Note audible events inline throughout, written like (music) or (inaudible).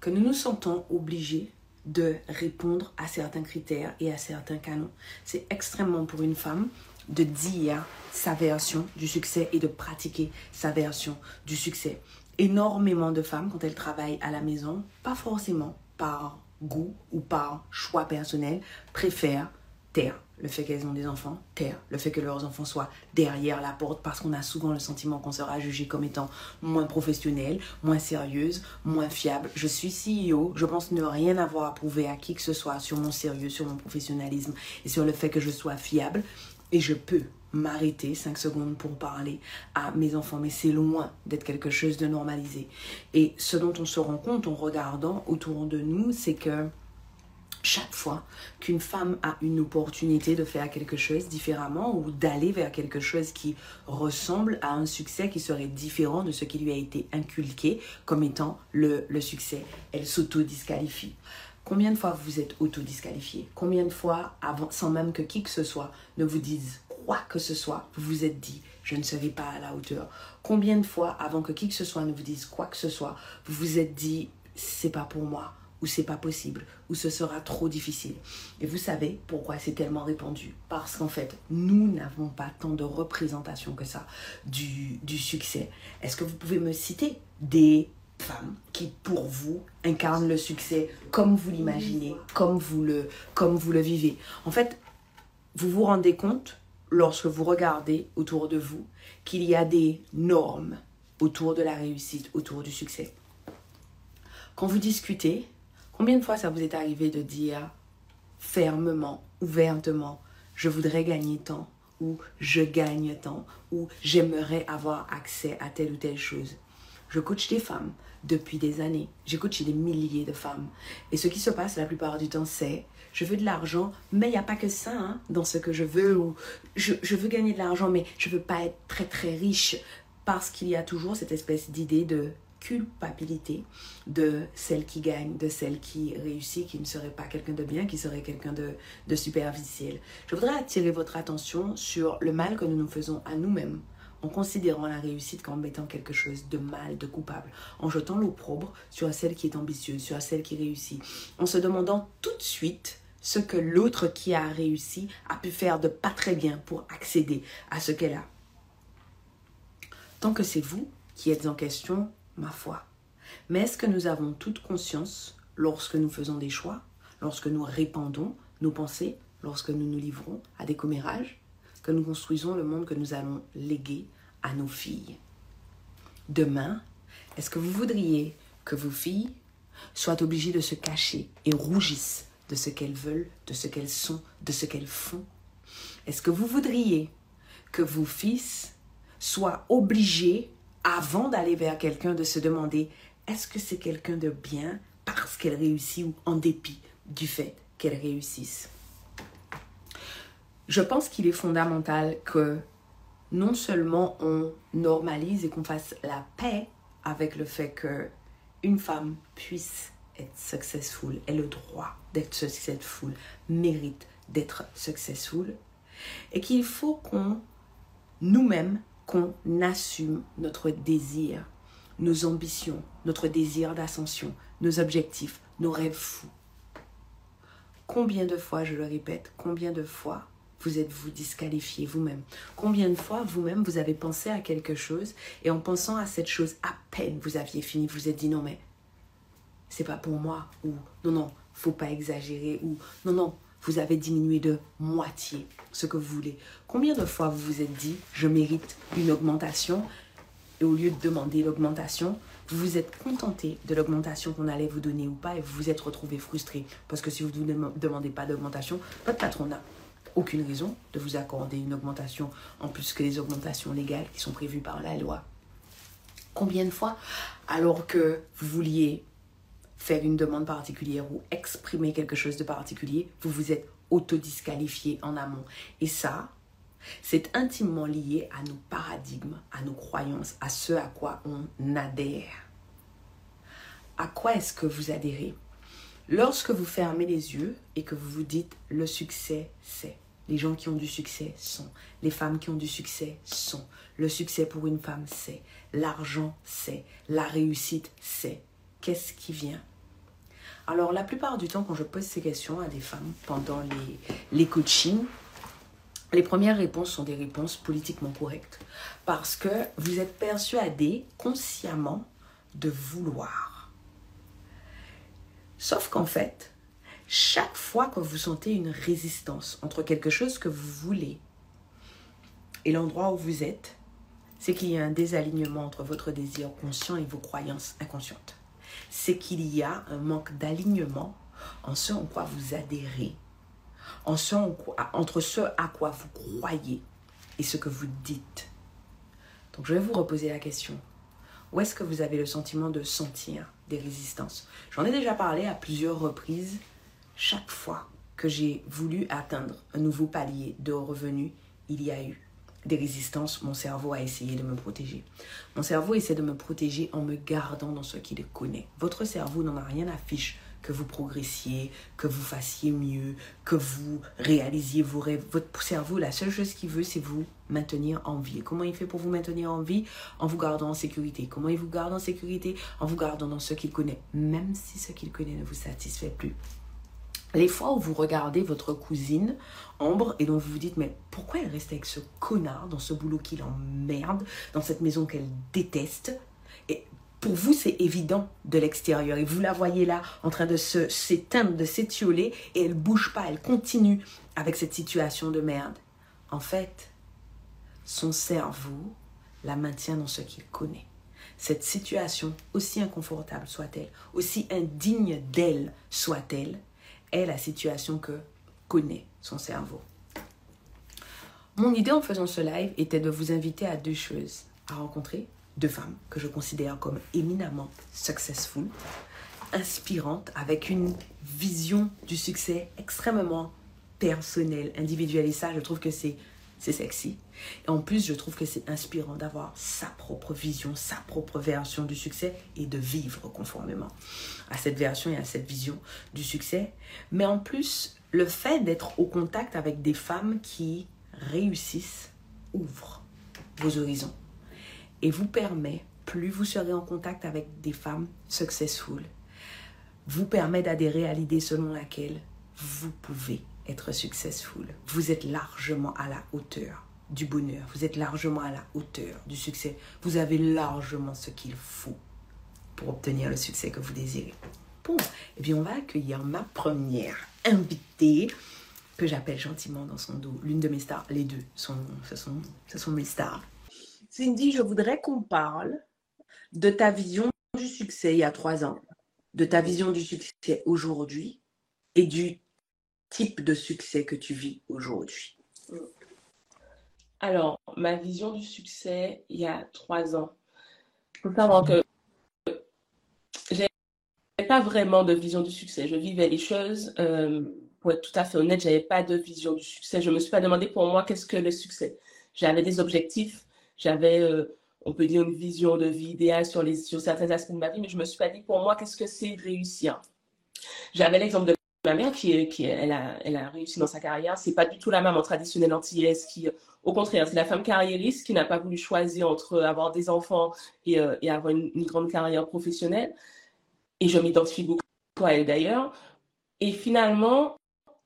que nous nous sentons obligés de répondre à certains critères et à certains canons. C'est extrêmement pour une femme de dire sa version du succès et de pratiquer sa version du succès. Énormément de femmes, quand elles travaillent à la maison, pas forcément par goût ou par choix personnel, préfèrent taire le fait qu'elles ont des enfants, taire le fait que leurs enfants soient derrière la porte parce qu'on a souvent le sentiment qu'on sera jugé comme étant moins professionnelle, moins sérieuse, moins fiable. Je suis CEO, je pense ne rien avoir à prouver à qui que ce soit sur mon sérieux, sur mon professionnalisme et sur le fait que je sois fiable et je peux m'arrêter 5 secondes pour parler à mes enfants, mais c'est loin d'être quelque chose de normalisé. Et ce dont on se rend compte en regardant autour de nous, c'est que chaque fois qu'une femme a une opportunité de faire quelque chose différemment ou d'aller vers quelque chose qui ressemble à un succès qui serait différent de ce qui lui a été inculqué comme étant le, succès, elle s'auto-disqualifie. Combien de fois vous êtes auto-disqualifié Combien de fois, avant, sans même que qui que ce soit ne vous dise quoi que ce soit, vous vous êtes dit je ne serai pas à la hauteur? Combien de fois, avant que qui que ce soit ne vous dise quoi que ce soit, vous vous êtes dit c'est pas pour moi? Ou c'est pas possible, ou ce sera trop difficile. Et vous savez pourquoi c'est tellement répandu? Parce qu'en fait, nous n'avons pas tant de représentation que ça du, du succès. Est-ce que vous pouvez me citer des femmes qui, pour vous, incarnent le succès comme vous l'imaginez, comme, vous le, comme vous le vivez? En fait, vous vous rendez compte, lorsque vous regardez autour de vous, qu'il y a des normes autour de la réussite, autour du succès. Quand vous discutez, Combien de fois ça vous est arrivé de dire fermement, ouvertement, je voudrais gagner tant, ou je gagne tant, ou j'aimerais avoir accès à telle ou telle chose? Je coach des femmes depuis des années. J'ai coaché des milliers de femmes. Et ce qui se passe la plupart du temps, c'est je veux de l'argent, mais il n'y a pas que ça hein, dans ce que je veux. Ou je, je veux gagner de l'argent, mais je ne veux pas être très très riche. Parce qu'il y a toujours cette espèce d'idée de culpabilité de celle qui gagne, de celle qui réussit, qui ne serait pas quelqu'un de bien, qui serait quelqu'un de, de superficiel. Je voudrais attirer votre attention sur le mal que nous nous faisons à nous-mêmes en considérant la réussite comme étant quelque chose de mal, de coupable, en jetant l'opprobre sur celle qui est ambitieuse, sur celle qui réussit, en se demandant tout de suite ce que l'autre qui a réussi a pu faire de pas très bien pour accéder à ce qu'elle a. Tant que c'est vous qui êtes en question, ma foi. Mais est-ce que nous avons toute conscience lorsque nous faisons des choix, lorsque nous répandons nos pensées, lorsque nous nous livrons à des commérages, que nous construisons le monde que nous allons léguer à nos filles? Demain, est-ce que vous voudriez que vos filles soient obligées de se cacher et rougissent de ce qu'elles veulent, de ce qu'elles sont, de ce qu'elles font? Est-ce que vous voudriez que vos fils soient obligés avant d'aller vers quelqu'un, de se demander est-ce que c'est quelqu'un de bien parce qu'elle réussit ou en dépit du fait qu'elle réussisse? Je pense qu'il est fondamental que non seulement on normalise et qu'on fasse la paix avec le fait que une femme puisse être successful, ait le droit d'être successful, mérite d'être successful, et qu'il faut qu'on nous-mêmes qu'on assume notre désir, nos ambitions, notre désir d'ascension, nos objectifs, nos rêves fous. Combien de fois, je le répète, combien de fois vous êtes-vous disqualifié vous-même? Combien de fois vous-même vous avez pensé à quelque chose et en pensant à cette chose, à peine vous aviez fini, vous vous êtes dit non mais c'est pas pour moi ou non non, faut pas exagérer ou non non, vous avez diminué de moitié ce que vous voulez. Combien de fois vous vous êtes dit, je mérite une augmentation? Et au lieu de demander l'augmentation, vous vous êtes contenté de l'augmentation qu'on allait vous donner ou pas et vous vous êtes retrouvé frustré. Parce que si vous ne demandez pas d'augmentation, votre patron n'a aucune raison de vous accorder une augmentation en plus que les augmentations légales qui sont prévues par la loi. Combien de fois, alors que vous vouliez faire une demande particulière ou exprimer quelque chose de particulier, vous vous êtes autodisqualifié en amont. Et ça, c'est intimement lié à nos paradigmes, à nos croyances, à ce à quoi on adhère. À quoi est-ce que vous adhérez? Lorsque vous fermez les yeux et que vous vous dites le succès c'est, les gens qui ont du succès sont, les femmes qui ont du succès sont, le succès pour une femme c'est, l'argent c'est, la réussite c'est, qu'est-ce qui vient Alors la plupart du temps quand je pose ces questions à des femmes pendant les, les coachings, les premières réponses sont des réponses politiquement correctes parce que vous êtes persuadé consciemment de vouloir. Sauf qu'en fait, chaque fois que vous sentez une résistance entre quelque chose que vous voulez et l'endroit où vous êtes, c'est qu'il y a un désalignement entre votre désir conscient et vos croyances inconscientes. C'est qu'il y a un manque d'alignement en ce en quoi vous adhérez entre ce à quoi vous croyez et ce que vous dites. Donc je vais vous reposer la question. Où est-ce que vous avez le sentiment de sentir des résistances? J'en ai déjà parlé à plusieurs reprises. Chaque fois que j'ai voulu atteindre un nouveau palier de revenus, il y a eu des résistances. Mon cerveau a essayé de me protéger. Mon cerveau essaie de me protéger en me gardant dans ce qu'il connaît. Votre cerveau n'en a rien à fiche que vous progressiez, que vous fassiez mieux, que vous réalisiez vos rêves. Votre cerveau, la seule chose qu'il veut, c'est vous maintenir en vie. comment il fait pour vous maintenir en vie En vous gardant en sécurité. Comment il vous garde en sécurité En vous gardant dans ce qu'il connaît, même si ce qu'il connaît ne vous satisfait plus. Les fois où vous regardez votre cousine, Ambre, et donc vous vous dites, mais pourquoi elle reste avec ce connard dans ce boulot qui l'emmerde, dans cette maison qu'elle déteste? Et pour vous, c'est évident de l'extérieur. Et vous la voyez là en train de s'éteindre, de s'étioler, et elle bouge pas, elle continue avec cette situation de merde. En fait, son cerveau la maintient dans ce qu'il connaît. Cette situation, aussi inconfortable soit-elle, aussi indigne d'elle soit-elle, est la situation que connaît son cerveau. Mon idée en faisant ce live était de vous inviter à deux choses. À rencontrer deux femmes que je considère comme éminemment successful, inspirantes, avec une vision du succès extrêmement personnelle, individuelle. Et ça, je trouve que c'est c'est sexy. Et en plus, je trouve que c'est inspirant d'avoir sa propre vision, sa propre version du succès et de vivre conformément à cette version et à cette vision du succès. Mais en plus, le fait d'être au contact avec des femmes qui réussissent ouvre vos horizons et vous permet, plus vous serez en contact avec des femmes successful, vous permet d'adhérer à l'idée selon laquelle vous pouvez être successful. Vous êtes largement à la hauteur du bonheur. Vous êtes largement à la hauteur du succès. Vous avez largement ce qu'il faut pour obtenir le succès que vous désirez. Bon, eh bien, on va accueillir ma première invitée que j'appelle gentiment dans son dos l'une de mes stars. Les deux, sont, ce, sont, ce sont mes stars. Cindy, je voudrais qu'on parle de ta vision du succès il y a trois ans, de ta vision du succès aujourd'hui et du type de succès que tu vis aujourd'hui? Alors, ma vision du succès il y a trois ans. Il faut savoir que je n'avais pas vraiment de vision du succès. Je vivais les choses. Euh, pour être tout à fait honnête, je n'avais pas de vision du succès. Je ne me suis pas demandé pour moi qu'est-ce que le succès. J'avais des objectifs, j'avais, euh, on peut dire, une vision de vie idéale sur, les, sur certains aspects de ma vie, mais je ne me suis pas dit pour moi, qu'est-ce que c'est réussir. J'avais l'exemple de mère qui, qui elle, a, elle a réussi dans sa carrière. C'est pas du tout la maman traditionnelle antillaise qui, au contraire, c'est la femme carriériste qui n'a pas voulu choisir entre avoir des enfants et, euh, et avoir une, grande carrière professionnelle. Et je m'identifie beaucoup à elle d'ailleurs. Et finalement,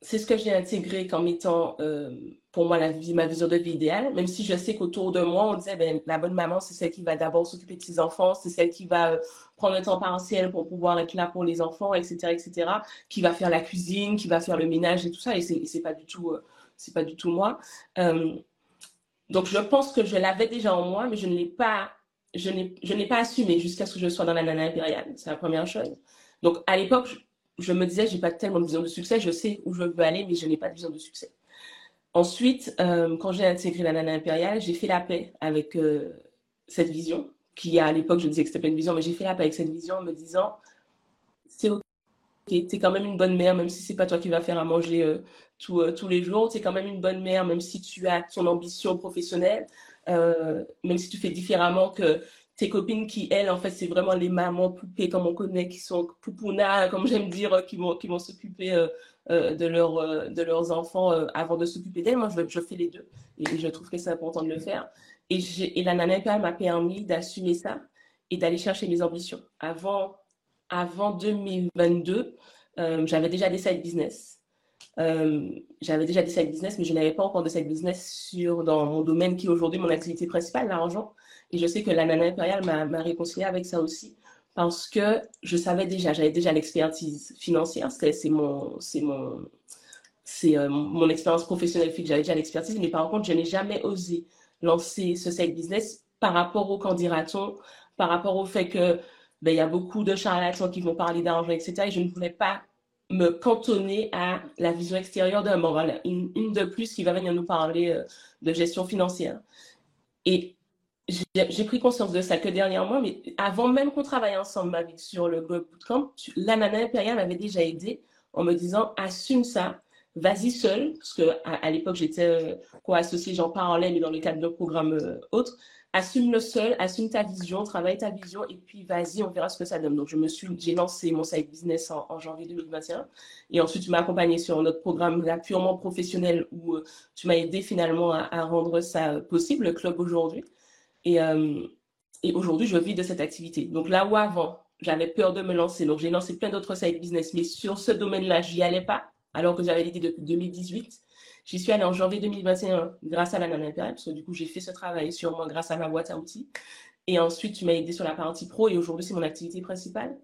c'est ce que j'ai intégré comme étant euh, pour moi la vie, ma vision de vie idéale, même si je sais qu'autour de moi, on disait ben, la bonne maman, c'est celle qui va d'abord s'occuper de ses enfants, c'est celle qui va euh, prendre le temps partiel pour pouvoir être là pour les enfants, etc., etc., qui va faire la cuisine, qui va faire le ménage et tout ça, et c'est pas euh, pas du tout moi. donc je pense que je l'avais déjà en moi, mais je ne l'ai pas, je n'ai pas assumé jusqu'à ce que je sois dans la nana impériale. C'est la première chose. Donc à l'époque, je me disais, j'ai pas tellement de vision de succès, je sais où je veux aller, mais je n'ai pas de vision de succès. Ensuite, euh, quand j'ai intégré la Nana Impériale, j'ai fait la paix avec euh, cette vision, qui à l'époque, je disais que c'était pas une vision, mais j'ai fait la paix avec cette vision en me disant, c'est ok. Tu es quand même une bonne mère, même si c'est pas toi qui vas faire à manger euh, euh, tous les jours. Tu es quand même une bonne mère, même si tu as ton ambition professionnelle, même si tu fais différemment que tes copines qui, elles, en fait, c'est vraiment les mamans poupées, comme on connaît, qui sont poupounas, comme j'aime dire, qui vont, qui vont s'occuper de, leur, de leurs enfants avant de s'occuper d'elles. Moi, je, fais les deux. Et je trouve que c'est important de le faire. Et, la nana m'a permis d'assumer ça et d'aller chercher mes ambitions. Avant, avant 2022, euh, j'avais déjà des side business. Euh, j'avais déjà des side business, mais je n'avais pas encore de side business sur, dans mon domaine qui est aujourd'hui mon activité principale, l'argent. Et je sais que la nana impériale m'a réconcilié avec ça aussi parce que je savais déjà, j'avais déjà l'expertise financière, c'est mon, mon, euh, mon expérience professionnelle j'avais déjà l'expertise, mais par contre, je n'ai jamais osé lancer ce side business par rapport au candidaton, par rapport au fait que ben, il y a beaucoup de charlatans qui vont parler d'argent, etc. Et je ne voulais pas me cantonner à la vision extérieure d'un bon, voilà, une, de plus qui va venir nous parler euh, de gestion financière. Et j'ai pris conscience de ça que dernièrement, mais avant même qu'on travaille ensemble sur le Globe Bootcamp, la nana impériale m'avait déjà aidé en me disant assume ça, vas-y seul, parce qu'à à, l'époque j'étais euh, co-associée, j'en parlais, mais dans le cadre d'un programme euh, autre, assume-le seul, assume ta vision, travaille ta vision et puis vas-y, on verra ce que ça donne. Donc, j'ai lancé mon side business en, janvier 2021 et ensuite tu m'as accompagné sur notre programme là, purement professionnel où euh, tu m'as aidé finalement à, rendre ça possible, le club aujourd'hui. Et, euh, et aujourd'hui, je vis de cette activité. Donc là où avant, j'avais peur de me lancer, donc j'ai lancé plein d'autres side business, mais sur ce domaine-là, j'y allais pas alors que j'avais l'idée depuis 2018. J'y suis allée en janvier 2021 grâce à la Nana parce que du coup, j'ai fait ce travail sur moi grâce à ma boîte à outils. Et ensuite, tu m'as aidé sur la partie pro et aujourd'hui, c'est mon activité principale.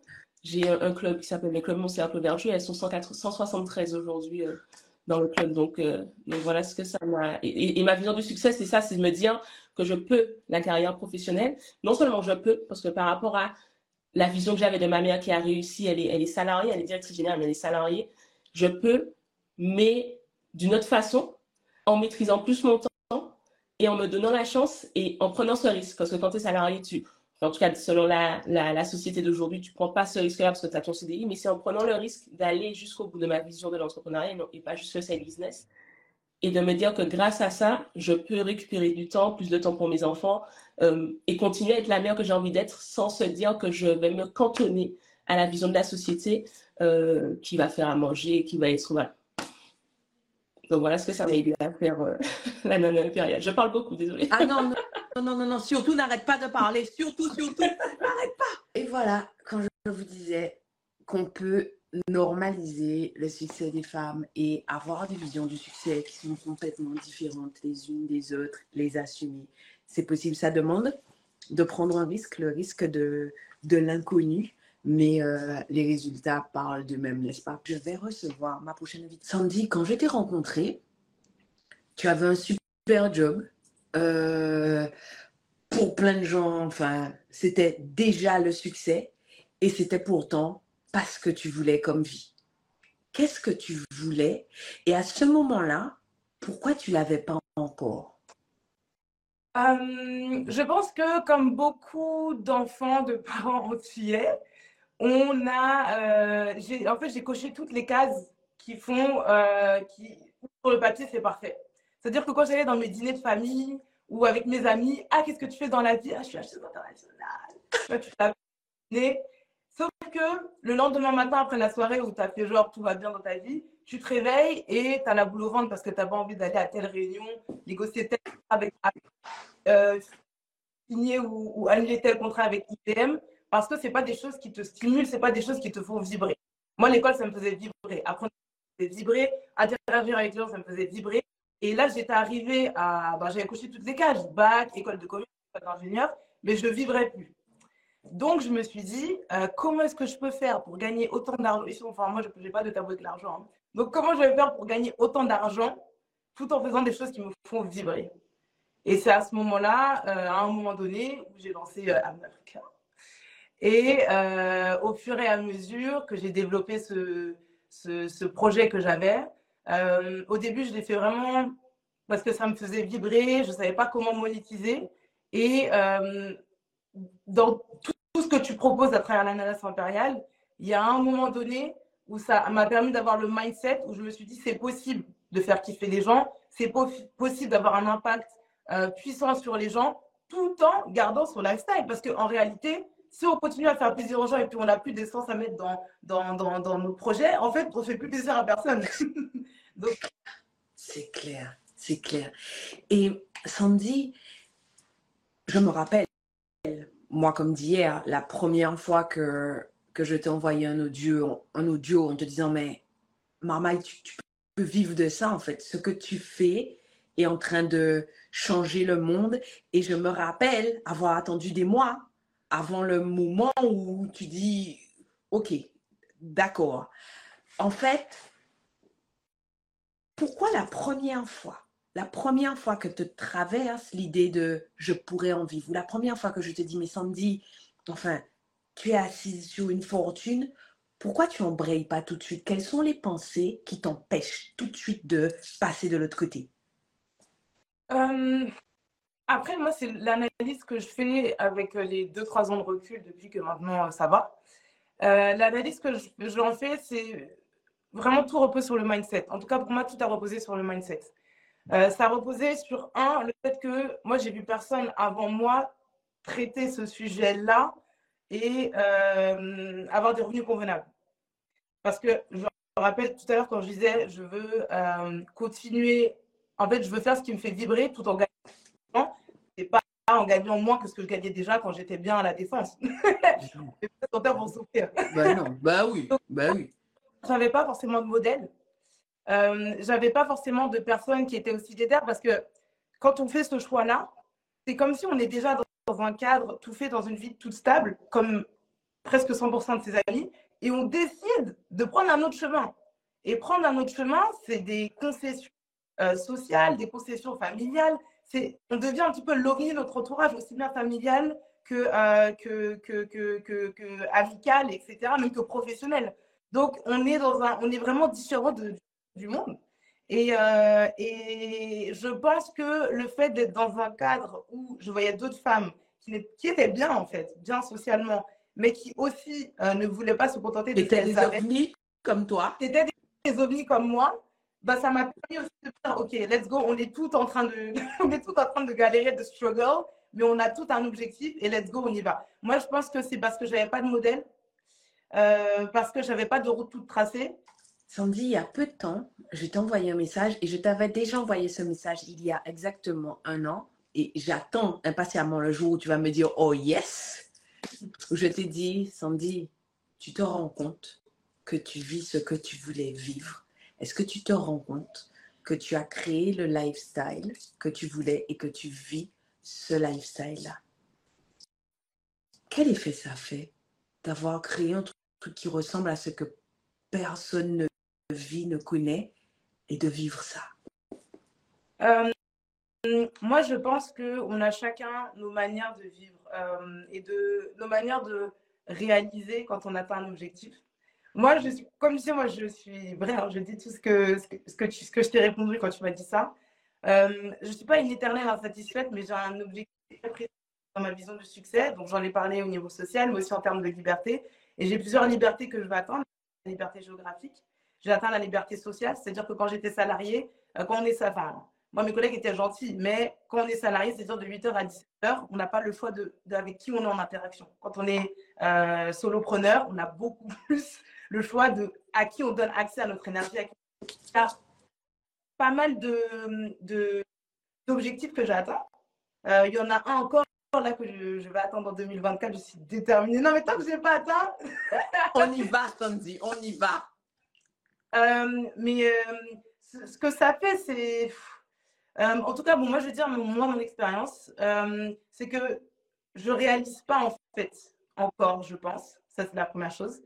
J'ai un, club qui s'appelle les clubs Mon Cercle Vertueux. Elles sont 173 aujourd'hui euh, dans le club. Euh, donc, voilà ce que ça m'a. Et, ma vision du succès, c'est ça c'est de me dire que je peux la carrière professionnelle. Non seulement je peux, parce que par rapport à la vision que j'avais de ma mère qui a réussi, elle est, elle est salariée, elle est directrice générale, mais elle est salariée. Je peux, mais d'une autre façon, en maîtrisant plus mon temps et en me donnant la chance et en prenant ce risque. Parce que quand tu es salarié, tu, en tout cas, selon la, la, société d'aujourd'hui, tu ne prends pas ce risque-là parce que tu as ton CDI, mais c'est en prenant le risque d'aller jusqu'au bout de ma vision de l'entrepreneuriat et, pas juste le side business. Et de me dire que grâce à ça, je peux récupérer du temps, plus de temps pour mes enfants euh, et continuer à être la mère que j'ai envie d'être sans se dire que je vais me cantonner à la vision de la société euh, qui va faire à manger, qui va être. Voilà. Donc voilà ce que ça m'a aidé à faire euh, (laughs) la nana impériale. Je parle beaucoup, désolée. Ah (laughs) non, non, non, non, non, surtout n'arrête pas de parler, surtout, surtout, n'arrête pas. Et voilà, quand je vous disais qu'on peut normaliser le succès des femmes et avoir des visions du succès qui sont complètement différentes les unes des autres, les assumer, c'est possible. Ça demande de prendre un risque, le risque de, de l'inconnu, mais euh, les résultats parlent d'eux-mêmes, n'est-ce pas? Je vais recevoir ma prochaine invitée. Sandy, quand je t'ai rencontré, tu avais un super job. Euh, pour plein de gens, enfin, c'était déjà le succès et c'était pourtant pas ce que tu voulais comme vie. Qu'est-ce que tu voulais? Et à ce moment-là, pourquoi tu l'avais pas encore? Euh, Je pense que comme beaucoup d'enfants de (laughs) parents entiers, on a, euh, en fait, j'ai coché toutes les cases qui font, euh, qui, sur le papier, c'est parfait. C'est-à-dire que quand j'allais dans mes dîners de famille ou avec mes amis, ah, qu'est-ce que tu fais dans la vie Ah, je suis acheteuse internationale. tu Sauf que le lendemain matin, après la soirée où tu as fait genre tout va bien dans ta vie, tu te réveilles et tu as la boule au ventre parce que tu n'as pas envie d'aller à telle réunion, négocier tel avec, euh, signer ou, annuler tel contrat avec IBM parce que ce pas des choses qui te stimulent, ce pas des choses qui te font vibrer. Moi, l'école, ça me faisait vibrer. Apprendre, ça me faisait vibrer. Interagir avec les gens, ça me faisait vibrer. Et là, j'étais arrivée à. Ben, J'avais coché toutes les cases bac, école de commerce, école d'ingénieur, mais je ne vibrais plus. Donc, je me suis dit, euh, comment est-ce que je peux faire pour gagner autant d'argent? Enfin, moi, je n'ai pas de tabou avec l'argent. Hein. Donc, comment je vais faire pour gagner autant d'argent tout en faisant des choses qui me font vibrer? Et c'est à ce moment-là, euh, à un moment donné, où j'ai lancé euh. Et euh, au fur et à mesure que j'ai développé ce, ce, projet que j'avais, au début, je l'ai fait vraiment parce que ça me faisait vibrer, je ne savais pas comment monétiser. Et dans tout, ce que tu proposes à travers l'ananas impériale, il y a un moment donné où ça m'a permis d'avoir le mindset où je me suis dit c'est possible de faire kiffer les gens, c'est possible d'avoir un impact euh, puissant sur les gens tout en gardant son lifestyle. Parce qu'en réalité, si on continue à faire plaisir aux gens et puis on n'a plus d'essence à mettre dans, dans, dans, dans, nos projets, en fait, on ne fait plus plaisir à personne. (laughs) Donc... C'est clair, c'est clair. Et Sandy, je me rappelle, moi comme d'hier, la première fois que, que je t'ai envoyé un audio, un audio en te disant, mais Marmaille, tu, tu peux vivre de ça en fait. Ce que tu fais est en train de changer le monde. Et je me rappelle avoir attendu des mois avant le moment où tu dis, OK, d'accord. En fait, pourquoi la première fois, la première fois que te traverse l'idée de je pourrais en vivre, ou la première fois que je te dis, mais Sandy, enfin, tu es assise sur une fortune, pourquoi tu n'embrayes pas tout de suite? Quelles sont les pensées qui t'empêchent tout de suite de passer de l'autre côté? Euh, Après, moi, c'est l'analyse que je fais avec les 2-3 ans de recul depuis que maintenant ça va. Euh, l'analyse que j'en fais, c'est vraiment tout repose sur le mindset. En tout cas, pour moi, tout a reposé sur le mindset. Euh, ça a reposé sur, un, le fait que moi, j'ai vu personne avant moi traiter ce sujet-là et euh, avoir des revenus convenables. Parce que je me rappelle tout à l'heure quand je disais, je veux euh, continuer, en fait, je veux faire ce qui me fait vibrer tout en gagnant, et pas en gagnant moins que ce que je gagnais déjà quand j'étais bien à la défense. (laughs) pour bah non, bah oui, bah oui. J'avais pas forcément de modèle. Euh, j'avais pas forcément de personnes qui étaient aussi déter parce que quand on fait ce choix-là, c'est comme si on est déjà dans un cadre tout fait dans une vie toute stable, comme presque 100% de ses amis, et on décide de prendre un autre chemin. Et prendre un autre chemin, c'est des concessions euh, sociales, des concessions familiales. C'est, on devient un petit peu l'ovni de notre entourage, aussi bien familial que, euh, que, que, que, que, amical, etc., même que professionnel. Donc, on est, dans un, on est vraiment différent de, du monde. Et, euh, et, je pense que le fait d'être dans un cadre où je voyais d'autres femmes qui, qui, étaient bien, en fait, bien socialement, mais qui aussi euh, ne voulaient pas se contenter de des ovnis comme toi. C'était des, ovnis comme moi. Bah, ça m'a permis aussi de dire, OK, let's go, on est tout en train de, (laughs) on est tout en train de galérer, de struggle, mais on a tout un objectif et let's go, on y va. Moi, je pense que c'est parce que je n'avais pas de modèle, euh, parce que je n'avais pas de route toute tracée Sandy, il y a peu de temps, je t'ai envoyé un message et je t'avais déjà envoyé ce message il y a exactement un an et j'attends impatiemment le jour où tu vas me dire oh yes. Je t'ai dit, Sandy, tu te rends compte que tu vis ce que tu voulais vivre. Est-ce que tu te rends compte que tu as créé le lifestyle que tu voulais et que tu vis ce lifestyle-là? Quel effet ça fait d'avoir créé un truc qui ressemble à ce que personne ne vie ne connaît et de vivre ça euh, Moi, je pense qu'on a chacun nos manières de vivre euh, et de nos manières de réaliser quand on atteint un objectif. Moi, je suis, comme je dis, moi, je suis je dis tout ce que, ce que, tu, je t'ai répondu quand tu m'as dit ça. Euh, je ne suis pas une éternelle insatisfaite, mais j'ai un objectif précis dans ma vision du succès. Donc, j'en ai parlé au niveau social, mais aussi en termes de liberté. Et j'ai plusieurs libertés que je veux atteindre. La liberté géographique, j'ai atteint la liberté sociale, c'est-à-dire que quand j'étais salarié, euh, quand on est enfin, moi mes collègues étaient gentils, mais quand on est salarié, c'est-à-dire de 8h à 17h, on n'a pas le choix de, avec qui on est en interaction. Quand on est euh, solopreneur, on a beaucoup (laughs) plus le choix de à qui on donne accès à notre énergie. Il y a pas mal de, d'objectifs que j'ai atteints. Euh, il y en a un encore là que je, vais attendre en 2024. Je suis déterminée. Non, mais tant que je n'ai pas atteint. on y va, Sandy, on y va. Euh, mais euh, ce que ça fait, c'est. Euh, en tout cas, bon, moi, je veux dire, moi, mon expérience, c'est que je réalise pas, en fait, encore, je pense. Ça, c'est la première chose.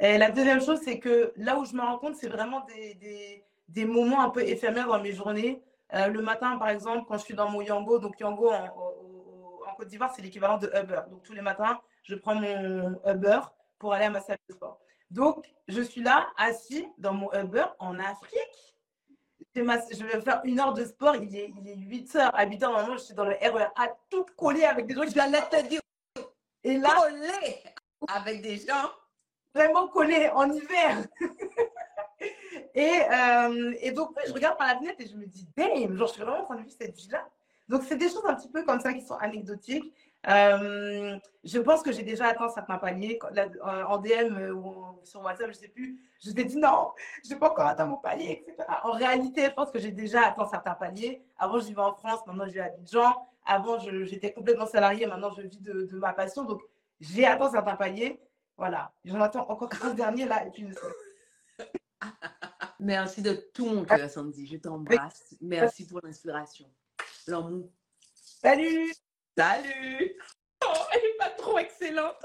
Et la deuxième chose, c'est que là où je me rends compte, c'est vraiment des, des, moments un peu éphémères dans mes journées. le matin, par exemple, quand je suis dans mon Yango, donc Yango en Côte d'Ivoire, c'est l'équivalent de Uber. Donc tous les matins, je prends mon Uber pour aller à ma salle de sport. Donc, je suis là, assis dans mon Uber en Afrique. Je vais faire une heure de sport. Il est, il est 8 heures. À 8 heures, normalement, je suis dans le RER à tout coller avec des gens. Je vais te dire. Et là, coller avec des gens. vraiment collé en hiver. (laughs) et, euh, et, donc, je regarde par la fenêtre et je me dis, damn, genre, je suis vraiment en train de vivre cette vie-là. Donc, c'est des choses un petit peu comme ça qui sont anecdotiques. Euh, je pense que j'ai déjà atteint certains paliers. Euh, en DM ou sur WhatsApp, je ne sais plus, je t'ai dit non, je n'ai pas encore atteint mon palier, etc. En réalité, je pense que j'ai déjà atteint certains paliers. Avant, je vivais en France, maintenant, je vis à Abidjan. Avant, j'étais complètement salarié, maintenant, je vis de, ma passion. Donc, j'ai atteint certains paliers. Voilà. J'en attends encore 15 derniers là. Et puis, (laughs) Merci de tout mon cœur, Sandy. Je t'embrasse. Merci pour l'inspiration. L'amour. Salut! Salut! Oh, elle n'est pas trop excellente.